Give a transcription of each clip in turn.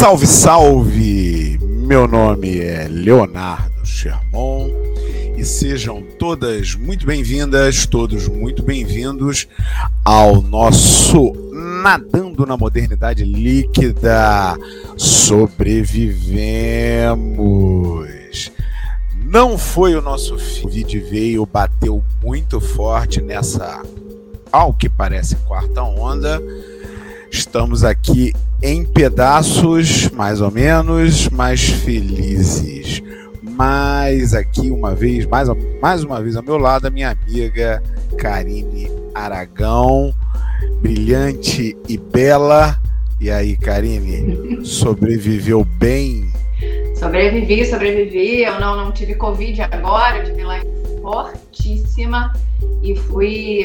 Salve, salve! Meu nome é Leonardo Sherman e sejam todas muito bem-vindas, todos muito bem-vindos ao nosso Nadando na Modernidade Líquida. Sobrevivemos! Não foi o nosso fim. O vídeo veio, bateu muito forte nessa, ao que parece, quarta onda. Estamos aqui em pedaços, mais ou menos, mais felizes. Mas aqui uma vez, mais, mais uma vez ao meu lado, a minha amiga Karine Aragão, brilhante e bela. E aí, Karine, sobreviveu bem? Sobrevivi, sobrevivi. Eu não, não tive Covid agora, eu tive lá fortíssima e fui.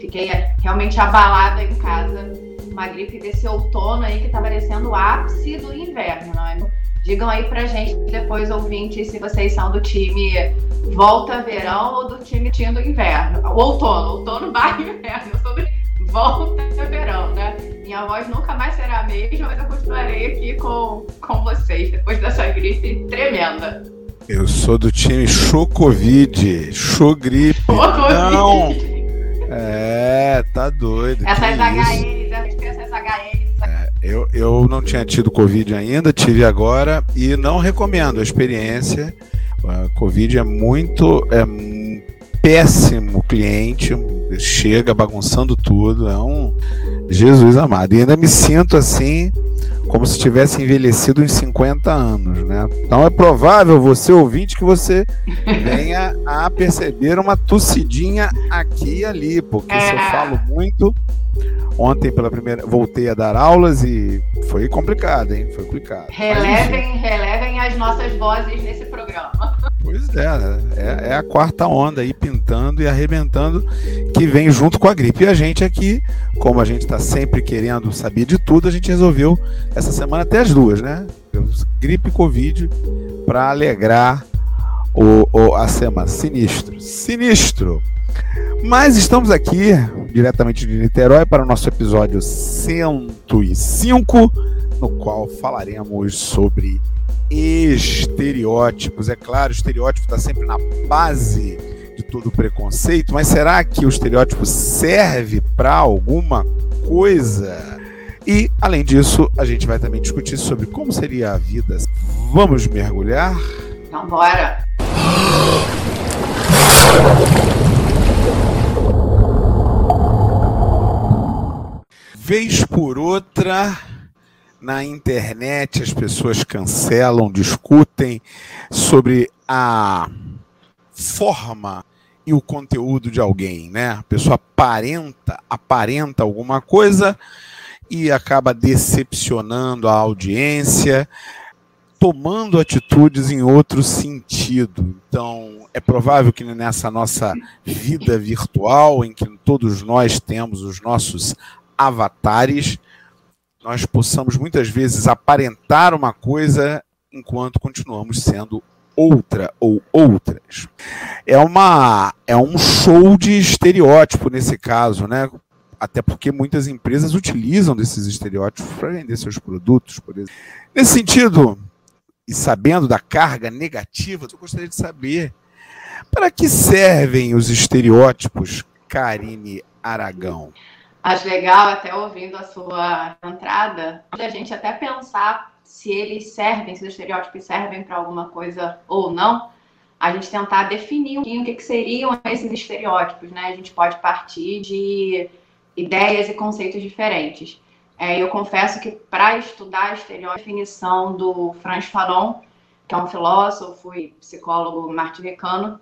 Fiquei realmente abalada em casa uma gripe desse outono aí que tá parecendo o ápice do inverno, não é? Digam aí pra gente depois, ouvintes, se vocês são do time volta verão ou do time time do inverno. O outono, outono barra inverno. Eu sou do volta verão, né? Minha voz nunca mais será a mesma, mas eu continuarei aqui com, com vocês depois dessa gripe tremenda. Eu sou do time Chocovid, Chogripe. Não! É, tá doido. Essas. É, eu, eu não tinha tido Covid ainda, tive agora e não recomendo a experiência. A Covid é muito. É péssimo cliente, chega bagunçando tudo, é um Jesus amado. E ainda me sinto assim, como se tivesse envelhecido uns 50 anos, né? Então é provável, você ouvinte, que você venha a perceber uma tossidinha aqui e ali, porque é. se eu falo muito, Ontem, pela primeira, voltei a dar aulas e foi complicado, hein? Foi complicado. Relevem, Mas, relevem as nossas vozes nesse programa. Pois é, é, é, a quarta onda aí pintando e arrebentando que vem junto com a gripe. E a gente aqui, como a gente está sempre querendo saber de tudo, a gente resolveu essa semana até as duas, né? Gripe e Covid para alegrar o, o, a semana. Sinistro. Sinistro. Mas estamos aqui, diretamente de Niterói, para o nosso episódio 105, no qual falaremos sobre estereótipos. É claro, o estereótipo está sempre na base todo o preconceito, mas será que o estereótipo serve para alguma coisa? E, além disso, a gente vai também discutir sobre como seria a vida. Vamos mergulhar? Então, bora! Vez por outra, na internet as pessoas cancelam, discutem sobre a forma e o conteúdo de alguém, né? A pessoa aparenta, aparenta alguma coisa e acaba decepcionando a audiência, tomando atitudes em outro sentido. Então, é provável que nessa nossa vida virtual, em que todos nós temos os nossos avatares, nós possamos muitas vezes aparentar uma coisa enquanto continuamos sendo outra ou outras. É uma é um show de estereótipo nesse caso, né? Até porque muitas empresas utilizam desses estereótipos para vender seus produtos, por exemplo. Nesse sentido, e sabendo da carga negativa, eu gostaria de saber para que servem os estereótipos, Karine Aragão? Acho legal, até ouvindo a sua entrada, a gente até pensar se eles servem, se os estereótipos servem para alguma coisa ou não, a gente tentar definir um pouquinho o que, que seriam esses estereótipos, né? A gente pode partir de ideias e conceitos diferentes. É, eu confesso que para estudar estereótipo, a definição do Franz Fanon, que é um filósofo e psicólogo martiriano,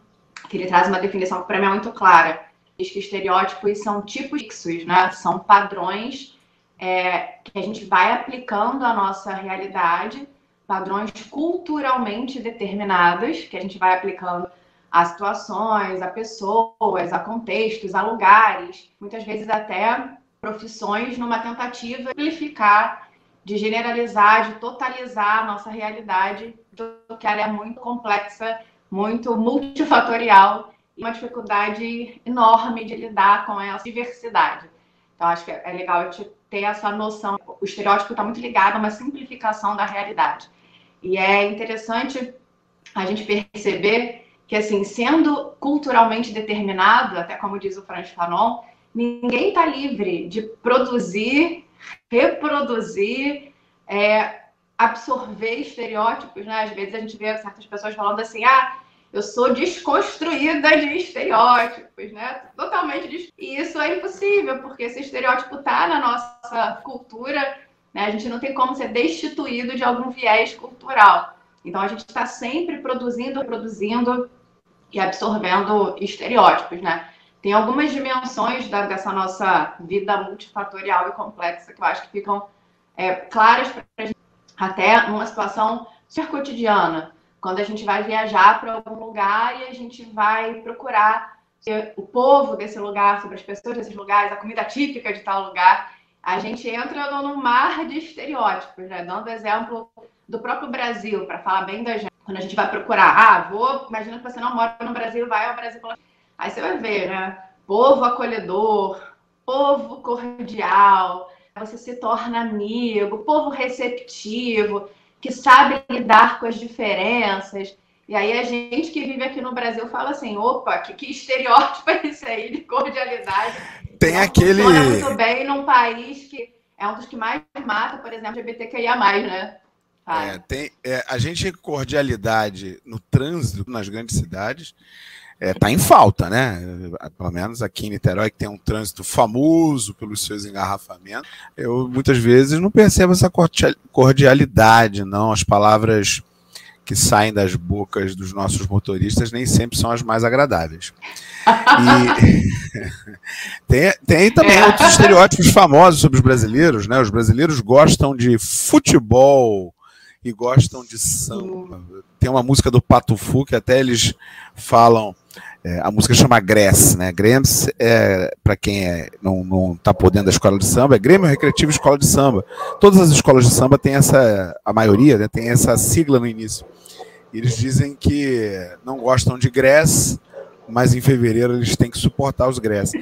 que ele traz uma definição que para mim é muito clara diz que estereótipos são tipos fixos, né? São padrões é, que a gente vai aplicando à nossa realidade, padrões culturalmente determinados, que a gente vai aplicando a situações, a pessoas, a contextos, a lugares, muitas vezes até profissões, numa tentativa de simplificar, de generalizar, de totalizar a nossa realidade, que ela é muito complexa, muito multifatorial uma dificuldade enorme de lidar com essa diversidade. Então, acho que é legal a gente ter essa noção. O estereótipo está muito ligado a uma simplificação da realidade. E é interessante a gente perceber que, assim, sendo culturalmente determinado, até como diz o Franz Fanon, ninguém está livre de produzir, reproduzir, é, absorver estereótipos, né? Às vezes a gente vê certas pessoas falando assim, ah, eu sou desconstruída de estereótipos, né? Totalmente des... E isso é impossível, porque esse estereótipo está na nossa cultura, né? A gente não tem como ser destituído de algum viés cultural. Então a gente está sempre produzindo, produzindo e absorvendo estereótipos, né? Tem algumas dimensões da, dessa nossa vida multifatorial e complexa que eu acho que ficam é, claras para a gente, até numa situação super cotidiana quando a gente vai viajar para algum lugar e a gente vai procurar o povo desse lugar, sobre as pessoas desses lugares, a comida típica de tal lugar, a gente entra num mar de estereótipos, né? Dando exemplo do próprio Brasil, para falar bem da gente. Quando a gente vai procurar, ah, vou, imagina que você não mora no Brasil, vai ao Brasil. Aí você vai ver, né? Povo acolhedor, povo cordial, você se torna amigo, povo receptivo que sabe lidar com as diferenças. E aí a gente que vive aqui no Brasil fala assim, opa, que, que estereótipo é esse aí de cordialidade? Tem Não aquele... muito bem num país que é um dos que mais mata, por exemplo, LGBTQIA+, né? É, tem, é, a gente cordialidade no trânsito nas grandes cidades está é, tá em falta, né? Pelo menos aqui em Niterói, que tem um trânsito famoso pelos seus engarrafamentos, eu muitas vezes não percebo essa cordialidade, não. As palavras que saem das bocas dos nossos motoristas nem sempre são as mais agradáveis. E tem, tem também é. outros estereótipos famosos sobre os brasileiros, né? Os brasileiros gostam de futebol e gostam de samba. Tem uma música do Patufu que até eles falam é, a música chama Gress, né? Grêms, é, para quem é, não, não tá por dentro da escola de samba, é Grêmio Recreativo Escola de Samba. Todas as escolas de samba têm essa, a maioria, né, tem essa sigla no início. Eles dizem que não gostam de Gress, mas em fevereiro eles têm que suportar os Gress.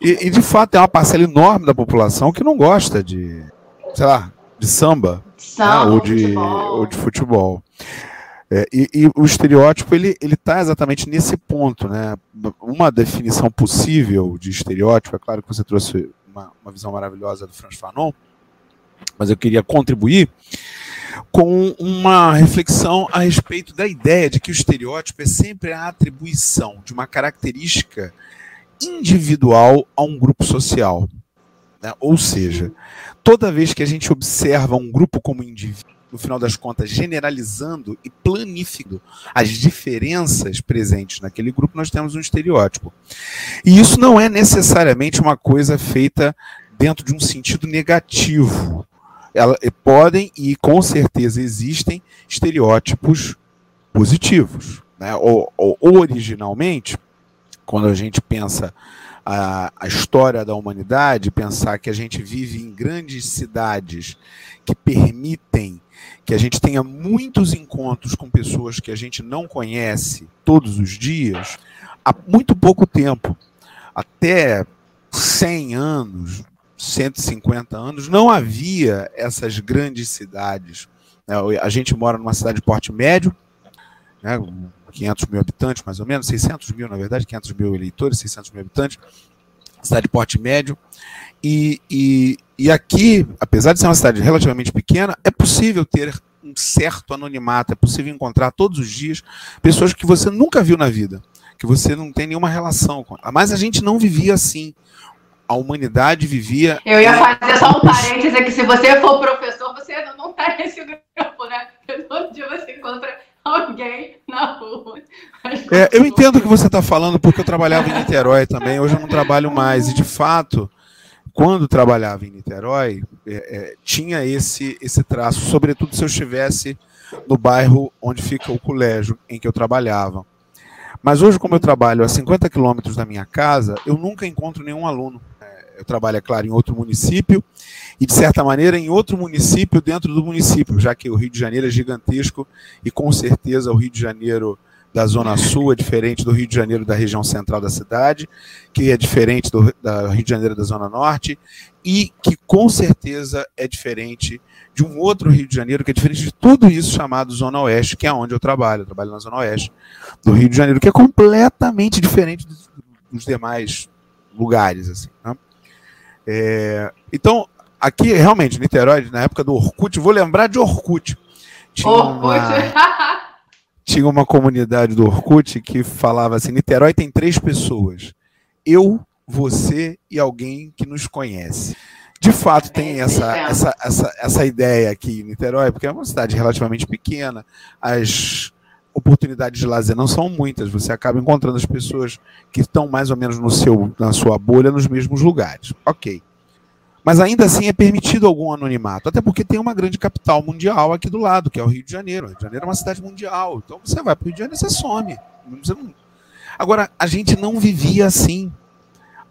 E, e de fato tem uma parcela enorme da população que não gosta de, sei lá, de samba, samba né, ou, de, ou de futebol. É, e, e, o estereótipo ele está exatamente nesse ponto, né? Uma definição possível de estereótipo, é claro que você trouxe uma, uma visão maravilhosa do Franz Fanon, mas eu queria contribuir com uma reflexão a respeito da ideia de que o estereótipo é sempre a atribuição de uma característica individual a um grupo social. Né? Ou seja, toda vez que a gente observa um grupo como indivíduo, no final das contas, generalizando e planificando as diferenças presentes naquele grupo, nós temos um estereótipo. E isso não é necessariamente uma coisa feita dentro de um sentido negativo. Ela, podem e com certeza existem estereótipos positivos. Né? Ou, ou, originalmente, quando a gente pensa a, a, história da humanidade, pensar que a gente vive em grandes cidades que permitem que a gente tenha muitos encontros com pessoas que a gente não conhece todos os dias, há muito pouco tempo, até 100 anos, 150 anos, não havia essas grandes cidades. Né? A gente mora numa cidade de porte médio, né, 500 mil habitantes, mais ou menos, 600 mil, na verdade, 500 mil eleitores, 600 mil habitantes, cidade de porte médio, e, e, e aqui, apesar de ser uma cidade relativamente pequena, é possível ter um certo anonimato, é possível encontrar todos os dias pessoas que você nunca viu na vida, que você não tem nenhuma relação com. Mas a gente não vivia assim. A humanidade vivia. Eu ia fazer só um parênteses aqui: se você for professor, você não está nesse grupo, né? Todo dia você encontra alguém na rua. É, eu entendo o que você está falando, porque eu trabalhava em Niterói também, hoje eu não trabalho mais. E de fato, quando trabalhava em Niterói, é, é, tinha esse, esse traço, sobretudo se eu estivesse no bairro onde fica o colégio em que eu trabalhava. Mas hoje, como eu trabalho a 50 quilômetros da minha casa, eu nunca encontro nenhum aluno. É, eu trabalho, é claro, em outro município e, de certa maneira, em outro município dentro do município, já que o Rio de Janeiro é gigantesco e, com certeza, o Rio de Janeiro da Zona Sul é diferente do Rio de Janeiro da região central da cidade, que é diferente do da Rio de Janeiro da Zona Norte, e que com certeza é diferente de um outro Rio de Janeiro, que é diferente de tudo isso chamado Zona Oeste, que é onde eu trabalho. Eu trabalho na Zona Oeste do Rio de Janeiro, que é completamente diferente dos, dos demais lugares. Assim, né? é, então, aqui realmente, Niterói, na época do Orkut, vou lembrar de Orkut. Tinha Orkut. Uma, tinha uma comunidade do Orkut que falava assim: Niterói tem três pessoas. Eu, você e alguém que nos conhece de fato tem essa, essa, essa, essa ideia aqui em Niterói, porque é uma cidade relativamente pequena, as oportunidades de lazer não são muitas, você acaba encontrando as pessoas que estão mais ou menos no seu, na sua bolha nos mesmos lugares. Ok. Mas ainda assim é permitido algum anonimato, até porque tem uma grande capital mundial aqui do lado, que é o Rio de Janeiro. O Rio de Janeiro é uma cidade mundial. Então você vai para o Rio de Janeiro, você some. Você não... Agora, a gente não vivia assim.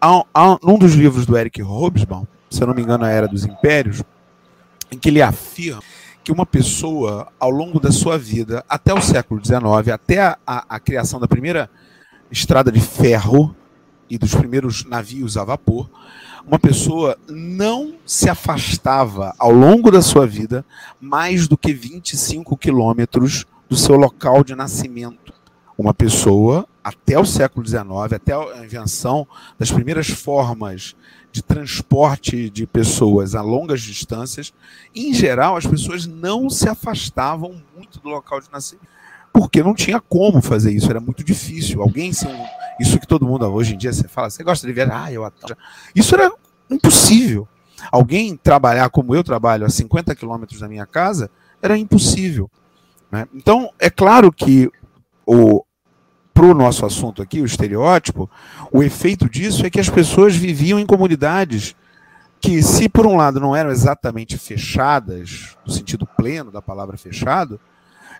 Há, há, num dos livros do Eric Hobsbawm, se eu não me engano, a Era dos Impérios, em que ele afirma que uma pessoa, ao longo da sua vida, até o século XIX, até a, a, a criação da primeira estrada de ferro e dos primeiros navios a vapor, uma pessoa não se afastava ao longo da sua vida mais do que 25 quilômetros do seu local de nascimento. Uma pessoa, até o século XIX, até a invenção das primeiras formas de transporte de pessoas a longas distâncias, em geral, as pessoas não se afastavam muito do local de nascimento. Porque não tinha como fazer isso, era muito difícil. Alguém, se um, isso que todo mundo hoje em dia você fala, você gosta de ver? Ah, eu adoro. Isso era impossível. Alguém trabalhar como eu trabalho a 50 quilômetros da minha casa era impossível. Né? Então, é claro que o, para o nosso assunto aqui, o estereótipo, o efeito disso é que as pessoas viviam em comunidades que, se por um lado não eram exatamente fechadas, no sentido pleno da palavra fechado,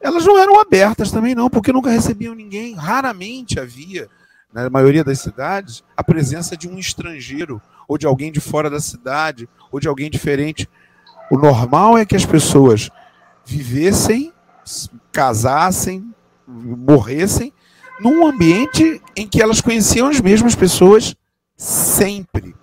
elas não eram abertas também não, porque nunca recebiam ninguém. Raramente havia, na maioria das cidades, a presença de um estrangeiro, ou de alguém de fora da cidade, ou de alguém diferente. O normal é que as pessoas vivessem, casassem, morressem num ambiente em que elas conheciam as mesmas pessoas sempre.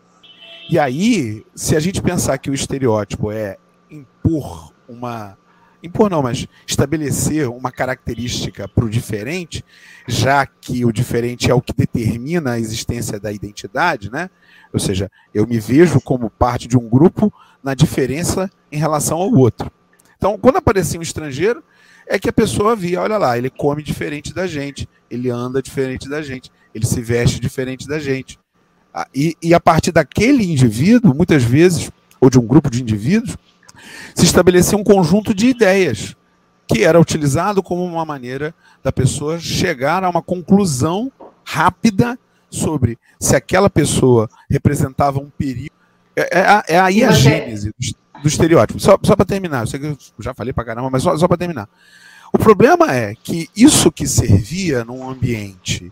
E aí, se a gente pensar que o estereótipo é impor uma. Impor não, mas estabelecer uma característica para o diferente, já que o diferente é o que determina a existência da identidade, né? Ou seja, eu me vejo como parte de um grupo na diferença em relação ao outro. Então, quando aparecia um estrangeiro, é que a pessoa via, olha lá, ele come diferente da gente, ele anda diferente da gente, ele se veste diferente da gente. Ah, e, e a partir daquele indivíduo, muitas vezes, ou de um grupo de indivíduos, se estabelecia um conjunto de ideias que era utilizado como uma maneira da pessoa chegar a uma conclusão rápida sobre se aquela pessoa representava um perigo. É, é, é aí a gênese do, do estereótipo. Só, só para terminar, eu sei que eu já falei para caramba, mas só, só para terminar. O problema é que isso que servia num ambiente,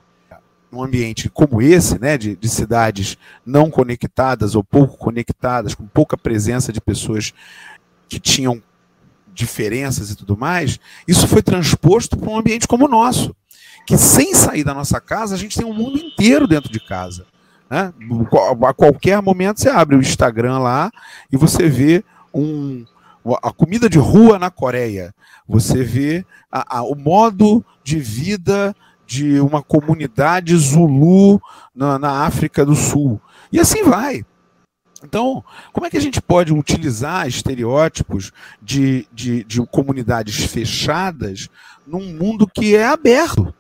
num ambiente como esse, né, de, de cidades não conectadas ou pouco conectadas, com pouca presença de pessoas que tinham diferenças e tudo mais, isso foi transposto para um ambiente como o nosso, que sem sair da nossa casa, a gente tem um mundo inteiro dentro de casa. Né? A qualquer momento você abre o Instagram lá e você vê um, a comida de rua na Coreia, você vê a, a, o modo de vida de uma comunidade Zulu na, na África do Sul. E assim vai. Então, como é que a gente pode utilizar estereótipos de, de, de comunidades fechadas num mundo que é aberto?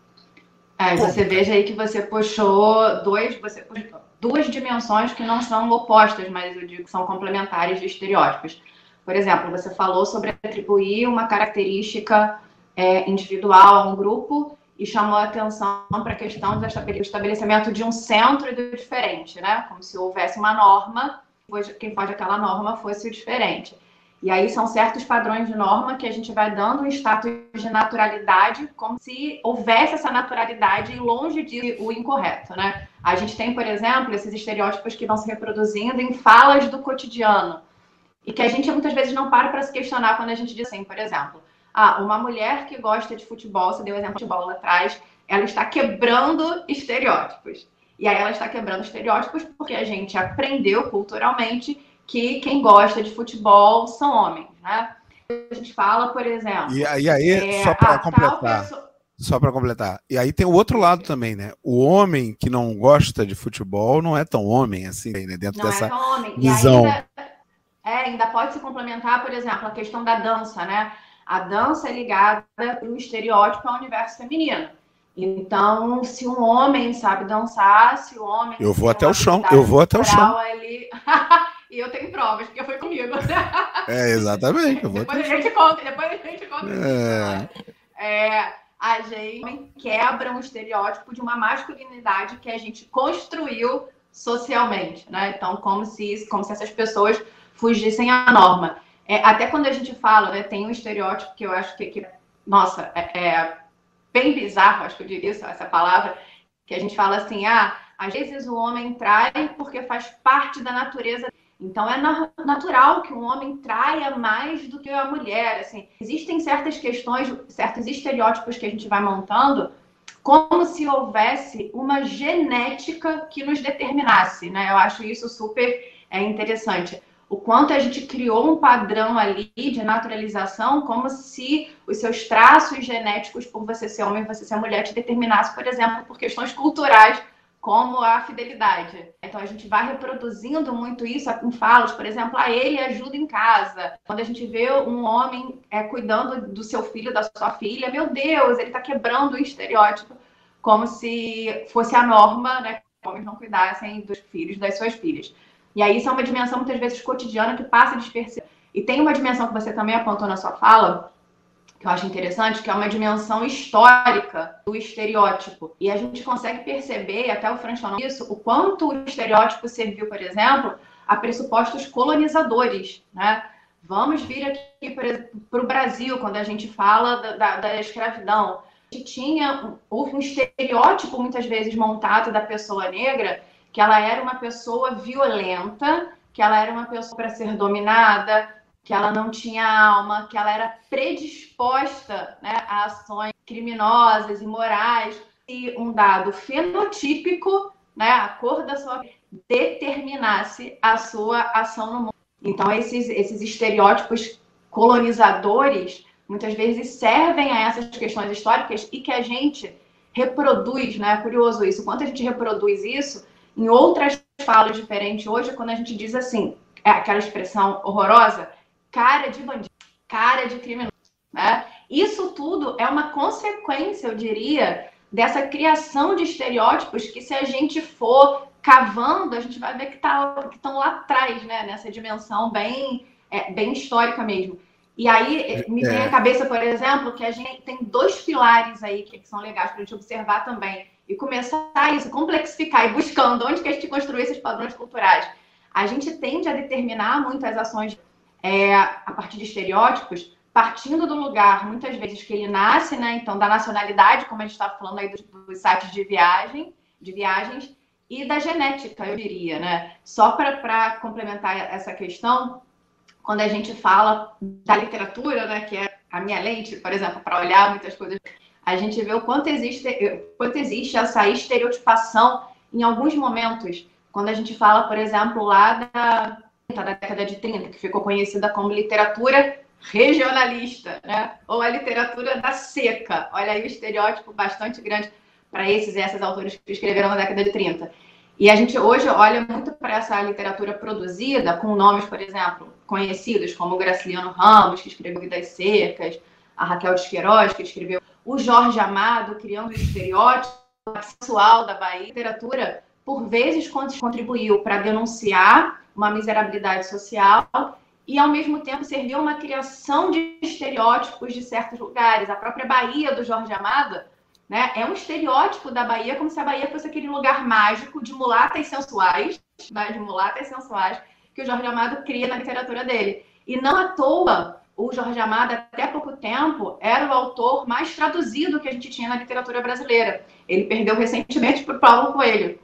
É, você veja aí que você puxou dois, você puxou duas dimensões que não são opostas, mas eu digo que são complementares de estereótipos. Por exemplo, você falou sobre atribuir uma característica é, individual a um grupo e chamou a atenção para a questão do estabelecimento de um centro e do diferente, né? Como se houvesse uma norma, quem faz aquela norma fosse diferente. E aí são certos padrões de norma que a gente vai dando um status de naturalidade, como se houvesse essa naturalidade e longe de o incorreto, né? A gente tem, por exemplo, esses estereótipos que vão se reproduzindo em falas do cotidiano e que a gente muitas vezes não para para se questionar quando a gente diz assim, por exemplo, ah, uma mulher que gosta de futebol, você deu exemplo de futebol lá atrás, ela está quebrando estereótipos. E aí ela está quebrando estereótipos porque a gente aprendeu culturalmente que quem gosta de futebol são homens, né? A gente fala, por exemplo. E, e aí, é, só para completar. Pessoa... Só para completar. E aí tem o outro lado também, né? O homem que não gosta de futebol não é tão homem assim, né? Dentro não é dessa é tão homem. visão. Ainda, é, ainda pode se complementar, por exemplo, a questão da dança, né? A dança é ligada para o estereótipo ao universo feminino. Então, se um homem sabe dançar, se o homem. Eu vou até o chão, eu vou até o chão. Ele... e eu tenho provas, porque foi comigo. é, exatamente. Eu vou depois a gente conta, depois a gente conta. É... é, a gente quebra um estereótipo de uma masculinidade que a gente construiu socialmente, né? Então, como se, como se essas pessoas fugissem à norma. É, até quando a gente fala, né, tem um estereótipo que eu acho que, que nossa, é, é bem bizarro, acho que eu diria essa palavra, que a gente fala assim, ah, às vezes o homem trai porque faz parte da natureza. Então é natural que um homem traia mais do que a mulher. Assim, existem certas questões, certos estereótipos que a gente vai montando, como se houvesse uma genética que nos determinasse. Né? Eu acho isso super é, interessante o quanto a gente criou um padrão ali de naturalização, como se os seus traços genéticos, por você ser homem, você ser mulher, te determinasse, por exemplo, por questões culturais, como a fidelidade. Então a gente vai reproduzindo muito isso em falas, por exemplo, a ah, ele ajuda em casa. Quando a gente vê um homem é, cuidando do seu filho, da sua filha, meu Deus, ele está quebrando o estereótipo, como se fosse a norma, né? Que homens não cuidassem dos filhos, das suas filhas. E aí isso é uma dimensão muitas vezes cotidiana que passa despercebida. E tem uma dimensão que você também apontou na sua fala, que eu acho interessante, que é uma dimensão histórica do estereótipo. E a gente consegue perceber, até o Franz falou isso, o quanto o estereótipo serviu, por exemplo, a pressupostos colonizadores, né? Vamos vir aqui para o Brasil, quando a gente fala da, da, da escravidão. A gente tinha um, um estereótipo, muitas vezes, montado da pessoa negra, que ela era uma pessoa violenta, que ela era uma pessoa para ser dominada, que ela não tinha alma, que ela era predisposta né, a ações criminosas, imorais, e um dado fenotípico, né, a cor da sua determinasse a sua ação no mundo. Então, esses, esses estereótipos colonizadores muitas vezes servem a essas questões históricas e que a gente reproduz, né? É curioso isso. Quanto a gente reproduz isso, em outras falas diferentes hoje, quando a gente diz assim, é aquela expressão horrorosa, cara de bandido, cara de criminoso, né? Isso tudo é uma consequência, eu diria, dessa criação de estereótipos que se a gente for cavando, a gente vai ver que tá, estão lá atrás, né? Nessa dimensão bem, é, bem histórica mesmo. E aí me vem à é. cabeça, por exemplo, que a gente tem dois pilares aí que, que são legais para a gente observar também e começar isso, complexificar e buscando onde que a gente construir esses padrões culturais. A gente tende a determinar muitas ações é, a partir de estereótipos, partindo do lugar, muitas vezes, que ele nasce, né? Então, da nacionalidade, como a gente estava falando aí dos, dos, sites de viagem, de viagens, e da genética, eu diria, né? Só para complementar essa questão, quando a gente fala da literatura, né, que é a minha lente, por exemplo, para olhar muitas coisas a gente vê o quanto existe, quanto existe essa estereotipação em alguns momentos. Quando a gente fala, por exemplo, lá da, da década de 30, que ficou conhecida como literatura regionalista, né? ou a literatura da seca. Olha aí o estereótipo bastante grande para esses e essas autores que escreveram na década de 30. E a gente hoje olha muito para essa literatura produzida com nomes, por exemplo, conhecidos como Graciliano Ramos, que escreveu Vidas Secas, a Raquel de Queiroz, que escreveu o Jorge Amado, criando o estereótipo sexual da Bahia. Literatura, por vezes, contribuiu para denunciar uma miserabilidade social e, ao mesmo tempo, serviu uma criação de estereótipos de certos lugares. A própria Bahia do Jorge Amado né, é um estereótipo da Bahia, como se a Bahia fosse aquele lugar mágico de mulatas sensuais, né, de mulatas sensuais, que o Jorge Amado cria na literatura dele. E não à toa o Jorge Amado, até pouco tempo, era o autor mais traduzido que a gente tinha na literatura brasileira. Ele perdeu recentemente para o Paulo Coelho.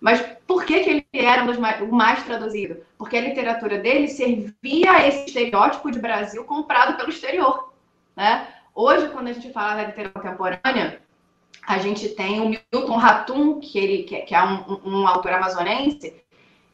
Mas por que, que ele era mais, o mais traduzido? Porque a literatura dele servia a esse estereótipo de Brasil comprado pelo exterior. Né? Hoje, quando a gente fala da literatura contemporânea, a gente tem o Milton Ratum, que, ele, que é um, um, autor amazonense,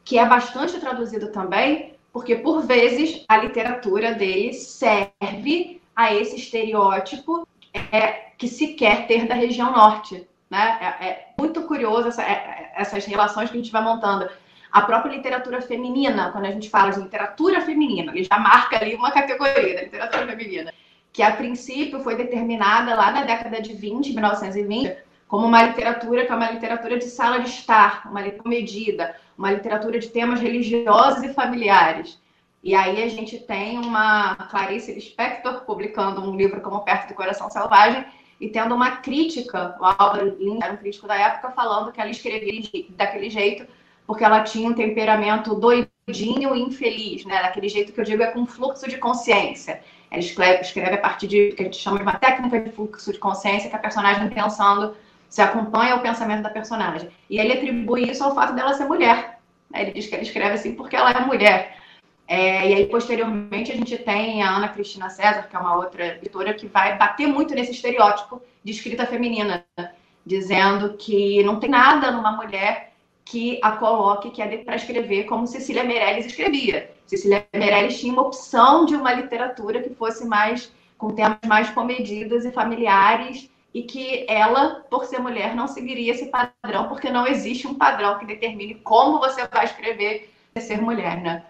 que é bastante traduzido também, porque por vezes a literatura dele serve a esse estereótipo é, que se quer ter da região norte. Né? É, é muito curioso essa, é, essas relações que a gente vai montando. A própria literatura feminina, quando a gente fala de literatura feminina, ele já marca ali uma categoria da literatura feminina que a princípio foi determinada lá na década de 20, 1920, como uma literatura que é uma literatura de sala de estar, uma literatura medida, uma literatura de temas religiosos e familiares. E aí a gente tem uma Clarice Lispector publicando um livro como Perto do Coração Selvagem e tendo uma crítica, o Álvaro Lins era um crítico da época, falando que ela escrevia daquele jeito porque ela tinha um temperamento doidinho e infeliz, né? Daquele jeito que eu digo é com fluxo de consciência. Ela escreve, escreve a partir de que a gente chama de uma técnica de fluxo de consciência, que a personagem pensando se acompanha o pensamento da personagem. E ele atribui isso ao fato dela ser mulher. Ele diz que ela escreve assim porque ela é mulher. É, e aí, posteriormente, a gente tem a Ana Cristina César, que é uma outra editora, que vai bater muito nesse estereótipo de escrita feminina, dizendo que não tem nada numa mulher que a coloque, que é para escrever como Cecília Meirelles escrevia. Cecília Meirelles tinha uma opção de uma literatura que fosse mais com temas mais comedidos e familiares e que ela, por ser mulher, não seguiria esse padrão, porque não existe um padrão que determine como você vai escrever ser mulher, né?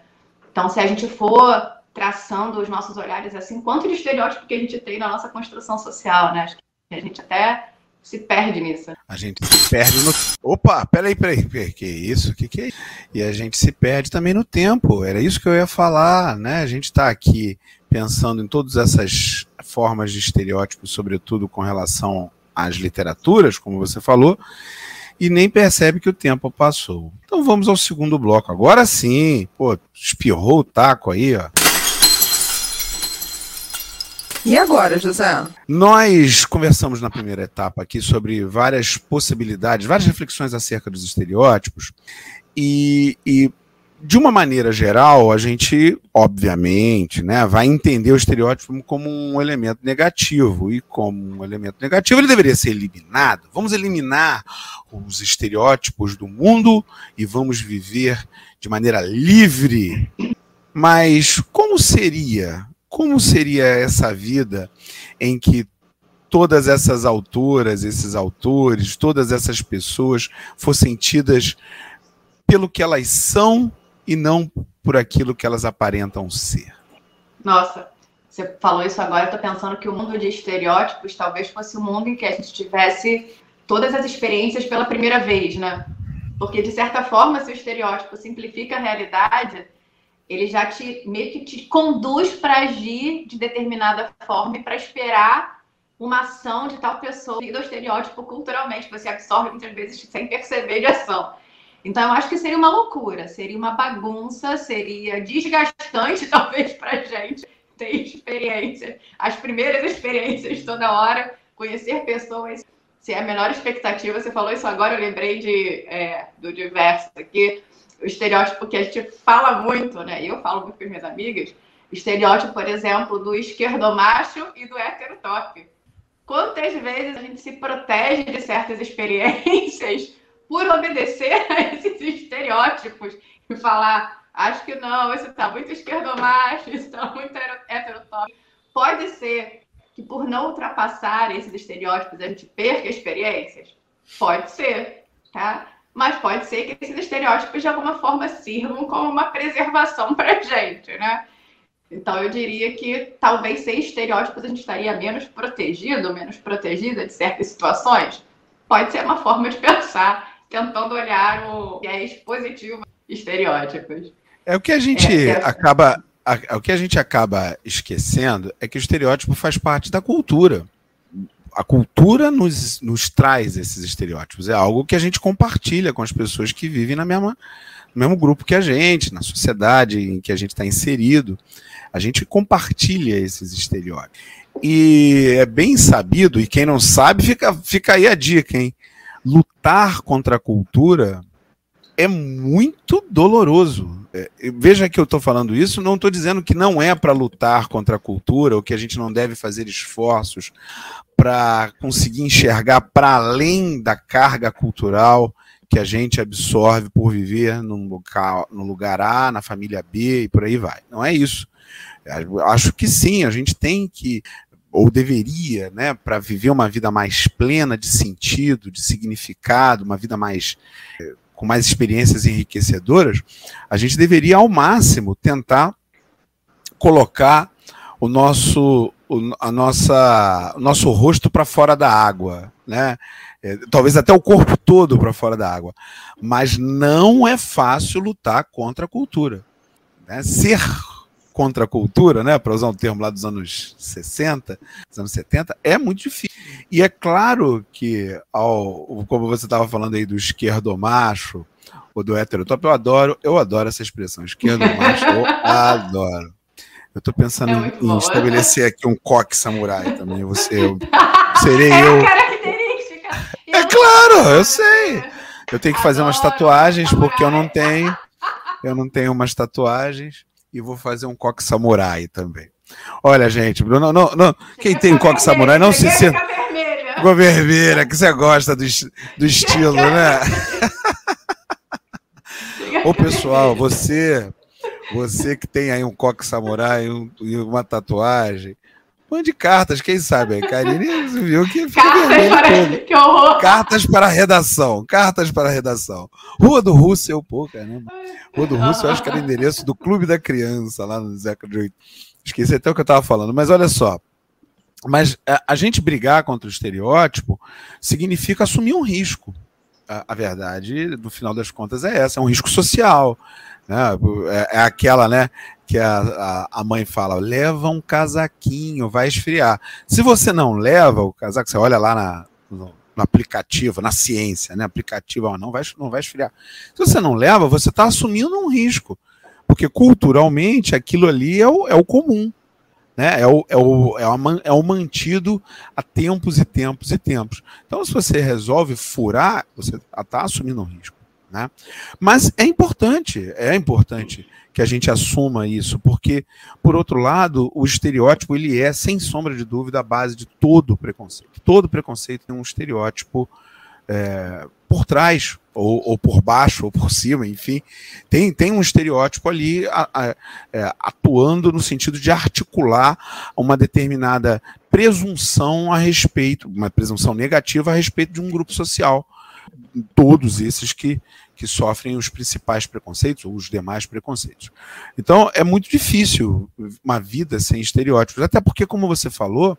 Então, se a gente for traçando os nossos olhares assim, quanto de estereótipo que a gente tem na nossa construção social, né? Acho que a gente até se perde nisso. A gente se perde no. Opa, peraí, peraí, peraí que isso? Que que é isso? E a gente se perde também no tempo. Era isso que eu ia falar, né? A gente está aqui pensando em todas essas formas de estereótipos, sobretudo com relação às literaturas, como você falou, e nem percebe que o tempo passou. Então vamos ao segundo bloco. Agora sim, pô, espirrou o taco aí, ó. E agora, José? Nós conversamos na primeira etapa aqui sobre várias possibilidades, várias reflexões acerca dos estereótipos, e, e de uma maneira geral, a gente, obviamente, né, vai entender o estereótipo como um elemento negativo. E como um elemento negativo, ele deveria ser eliminado. Vamos eliminar os estereótipos do mundo e vamos viver de maneira livre. Mas como seria como seria essa vida em que todas essas autoras, esses autores, todas essas pessoas fossem tidas pelo que elas são e não por aquilo que elas aparentam ser? Nossa, você falou isso agora, eu tô pensando que o mundo de estereótipos talvez fosse o um mundo em que a gente tivesse todas as experiências pela primeira vez, né? Porque, de certa forma, se o estereótipo simplifica a realidade, ele já te meio que te conduz para agir de determinada forma e para esperar uma ação de tal pessoa do estereótipo culturalmente, você absorve muitas vezes sem perceber de ação. Então, eu acho que seria uma loucura, seria uma bagunça, seria desgastante, talvez, para a gente ter experiência, as primeiras experiências toda hora, conhecer pessoas, se é a menor expectativa. Você falou isso agora, eu lembrei de, é, do diverso aqui o estereótipo que a gente fala muito, né? Eu falo muito com as minhas amigas, estereótipo, por exemplo, do esquerdomacho e do heterotop. Quantas vezes a gente se protege de certas experiências por obedecer a esses estereótipos e falar, acho que não, isso está muito esquerdomacho, isso está muito heterotop. Pode ser que por não ultrapassar esses estereótipos a gente perca experiências? Pode ser, tá? mas pode ser que esses estereótipos de alguma forma sirvam como uma preservação para gente, né? Então eu diria que talvez sem estereótipos a gente estaria menos protegido, menos protegida de certas situações. Pode ser uma forma de pensar, tentando olhar o que é positivo estereótipos. É o que a gente é, é... acaba, o que a gente acaba esquecendo é que o estereótipo faz parte da cultura a cultura nos, nos traz esses estereótipos. É algo que a gente compartilha com as pessoas que vivem na mesma, no mesmo grupo que a gente, na sociedade em que a gente está inserido. A gente compartilha esses estereótipos. E é bem sabido, e quem não sabe, fica, fica aí a dica, hein? Lutar contra a cultura é muito doloroso. É, veja que eu estou falando isso, não estou dizendo que não é para lutar contra a cultura, ou que a gente não deve fazer esforços para conseguir enxergar para além da carga cultural que a gente absorve por viver num local, no lugar A, na família B e por aí vai. Não é isso. Acho que sim, a gente tem que ou deveria, né, para viver uma vida mais plena de sentido, de significado, uma vida mais com mais experiências enriquecedoras, a gente deveria ao máximo tentar colocar o nosso a nossa o nosso rosto para fora da água, né? É, talvez até o corpo todo para fora da água. Mas não é fácil lutar contra a cultura. Né? Ser contra a cultura, né, para usar um termo lá dos anos 60, dos anos 70, é muito difícil. E é claro que, ao, como você estava falando aí do esquerdo macho, ou do heterotop, eu adoro, eu adoro essa expressão, esquerdo macho, eu adoro. Eu estou pensando é em, estabelecer aqui um coque samurai também. Você, eu, serei é eu. É claro, eu sei. Eu tenho que fazer umas tatuagens porque eu não tenho. Eu não tenho umas tatuagens e vou fazer um coque samurai também. Olha, gente, Bruno, não, não, quem tem coque samurai não se sente. Ficou vermelha, que você gosta do, do estilo, né? Ô pessoal, você, você que tem aí um coque samurai um, e uma tatuagem, mande cartas, quem sabe? Karine viu que cartas para, que horror. Cartas para a redação, cartas para a redação. Rua do Russell, pô, caramba. Rua do Russell, eu acho que era endereço do Clube da Criança, lá no Zeca de. Esqueci até o que eu estava falando, mas olha só. Mas a, a, gente brigar contra o estereótipo significa assumir um risco. A, a verdade, no final das contas, é essa: é um risco social. Né? É, é aquela, né? Que a, a, a, mãe fala, leva um casaquinho, vai esfriar. Se você não leva o casaco, você olha lá na, no, no, aplicativo, na ciência, né? Aplicativo, não vai, não vai esfriar. Se você não leva, você está assumindo um risco. Porque culturalmente aquilo ali é o, é o comum. Né? É, o, é, o, é, o, é o mantido há tempos e tempos e tempos. Então, se você resolve furar, você está assumindo um risco. Né? Mas é importante, é importante que a gente assuma isso, porque, por outro lado, o estereótipo ele é, sem sombra de dúvida, a base de todo preconceito. Todo preconceito tem um estereótipo é, por trás, ou, ou, por baixo, ou por cima, enfim, tem, tem um estereótipo ali a, a, é, atuando no sentido de articular uma determinada presunção a respeito, uma presunção negativa a respeito de um grupo social. Todos esses que, que sofrem os principais preconceitos, ou os demais preconceitos. Então, é muito difícil uma vida sem estereótipos, até porque, como você falou,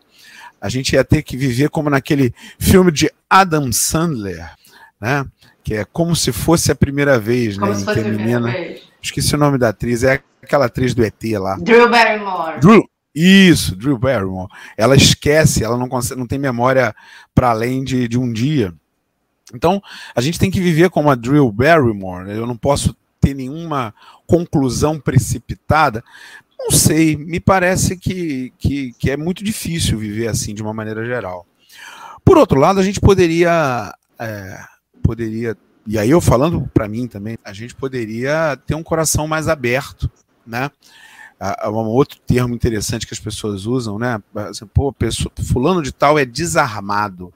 a gente ia ter que viver como naquele filme de Adam Sandler, né? Que é como se fosse a primeira vez, como né? Se fosse que a menina. Vez. Esqueci o nome da atriz, é aquela atriz do ET lá. Drew Barrymore. Drew, isso, Drew Barrymore. Ela esquece, ela não, consegue, não tem memória para além de, de um dia. Então, a gente tem que viver como a Drew Barrymore. Né? Eu não posso ter nenhuma conclusão precipitada. Não sei, me parece que, que, que, é muito difícil viver assim de uma maneira geral. Por outro lado, a gente poderia. É, poderia e aí eu falando para mim também, a gente poderia ter um coração mais aberto, né? Um outro termo interessante que as pessoas usam, né? Assim, pô, pessoa, fulano de tal é desarmado.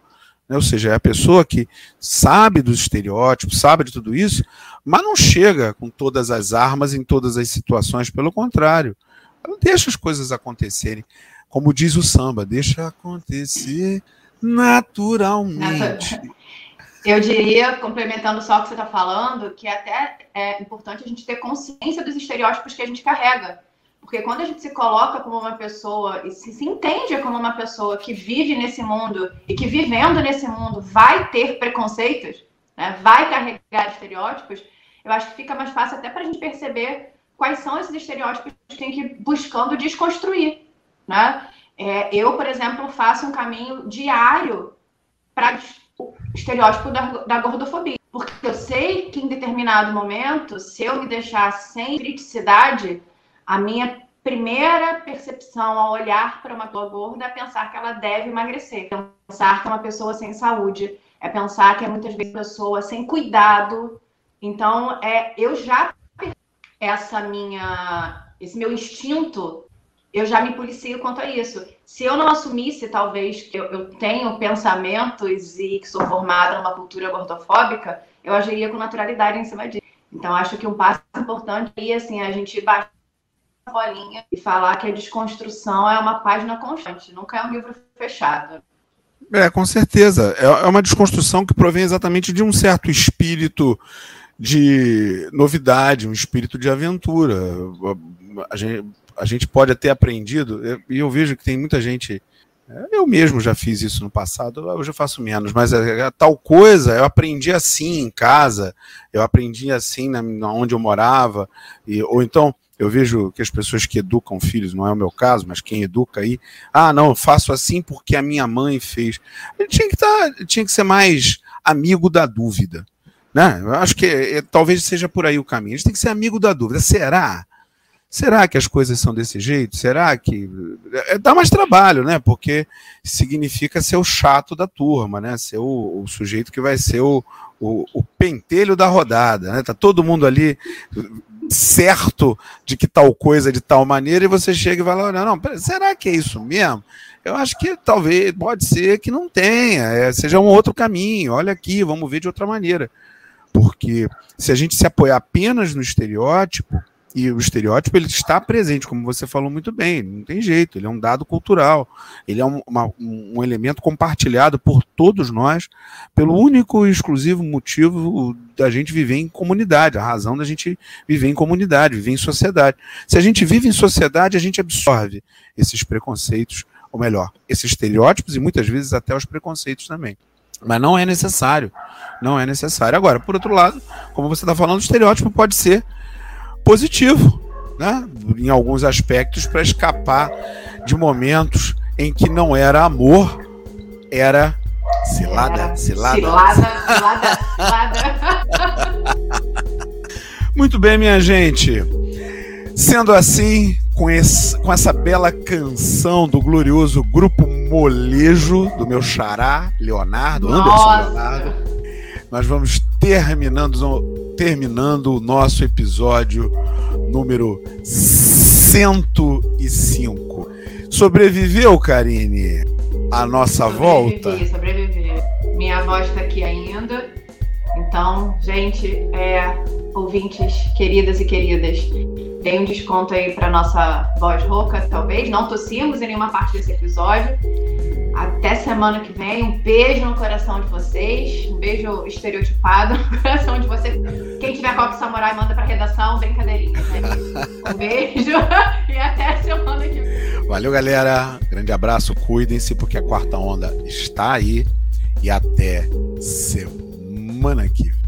Né? Ou seja, é a pessoa que sabe dos estereótipos, sabe de tudo isso, mas não chega com todas as armas em todas as situações, pelo contrário. Ela deixa as coisas acontecerem. Como diz o samba, deixa acontecer naturalmente. Eu diria, complementando só o que você está falando, que até é importante a gente ter consciência dos estereótipos que a gente carrega. Porque quando a gente se coloca como uma pessoa e se, se entende como uma pessoa que vive nesse mundo e que vivendo nesse mundo vai ter preconceitos, né, vai carregar estereótipos, eu acho que fica mais fácil até para a gente perceber quais são esses estereótipos que a gente tem que ir buscando desconstruir. Né? É, eu, por exemplo, faço um caminho diário para o estereótipo da, da gordofobia. Porque eu sei que em determinado momento, se eu me deixar sem criticidade, a minha primeira percepção ao olhar para uma pessoa gorda é pensar que ela deve emagrecer, pensar que é uma pessoa sem saúde, é pensar que é muitas vezes uma pessoa sem cuidado Então, é, eu já essa minha, esse meu instinto, eu já me policio quanto a isso. Se eu não assumisse, talvez, que eu, eu tenho pensamentos e que sou formada numa cultura gordofóbica, eu agiria com naturalidade em cima disso. Então, acho que um passo importante é assim, a gente baixar bolinha e falar que a desconstrução é uma página constante, nunca é um livro fechado. É, com certeza. É, é uma desconstrução que provém exatamente de um certo espírito de novidade, um espírito de aventura. A gente, a gente pode ter aprendido, e eu vejo que tem muita gente. Eu mesmo já fiz isso no passado, hoje eu faço menos, mas a, a tal coisa eu aprendi assim em casa, eu aprendi assim na onde eu morava, e, ou então eu vejo que as pessoas que educam filhos, não é o meu caso, mas quem educa aí, ah, não, eu faço assim porque a minha mãe fez. Ele tinha que, tá, tinha que ser mais amigo da dúvida. Né? Eu acho que é, talvez seja por aí o caminho. A gente tem que ser amigo da dúvida. Será? Será que as coisas são desse jeito? Será que. É, dá mais trabalho, né? Porque significa ser o chato da turma, né? Ser o, o sujeito que vai ser o, o, o, pentelho da rodada, né? Tá todo mundo ali certo de que tal coisa de tal maneira e você chega e lá, não, não, será que é isso mesmo? Eu acho que talvez, pode ser que não tenha, é, seja um outro caminho, olha aqui, vamos ver de outra maneira. Porque se a gente se apoiar apenas no estereótipo, e o estereótipo ele está presente, como você falou muito bem, não tem jeito, ele é um dado cultural, ele é um, uma, um elemento compartilhado por todos nós, pelo único e exclusivo motivo da gente viver em comunidade, a razão da gente viver em comunidade, viver em sociedade. Se a gente vive em sociedade, a gente absorve esses preconceitos, ou melhor, esses estereótipos e muitas vezes até os preconceitos também. Mas não é necessário. Não é necessário. Agora, por outro lado, como você está falando, o estereótipo pode ser positivo, né? em alguns aspectos, para escapar de momentos em que não era amor, era cilada, cilada. Cilada, cilada, cilada. Muito bem, minha gente. Sendo assim, com, esse, com essa bela canção do glorioso Grupo Molejo, do meu xará, Leonardo, Nossa. Anderson Leonardo, nós vamos terminando, terminando o nosso episódio número 105. Sobreviveu, Karine, a nossa sobrevivi, volta? Sobrevivi, Minha voz está aqui ainda. Então, gente, é, ouvintes queridas e queridas, tem um desconto aí para nossa voz rouca, talvez. Não tossimos em nenhuma parte desse episódio. Até semana que vem. Um beijo no coração de vocês. Um beijo estereotipado no coração de vocês. Quem tiver copo samurai, manda pra redação. Brincadeirinha, né? Um beijo e até semana que vem. Valeu, galera. Grande abraço. Cuidem-se, porque a quarta onda está aí. E até semana que vem.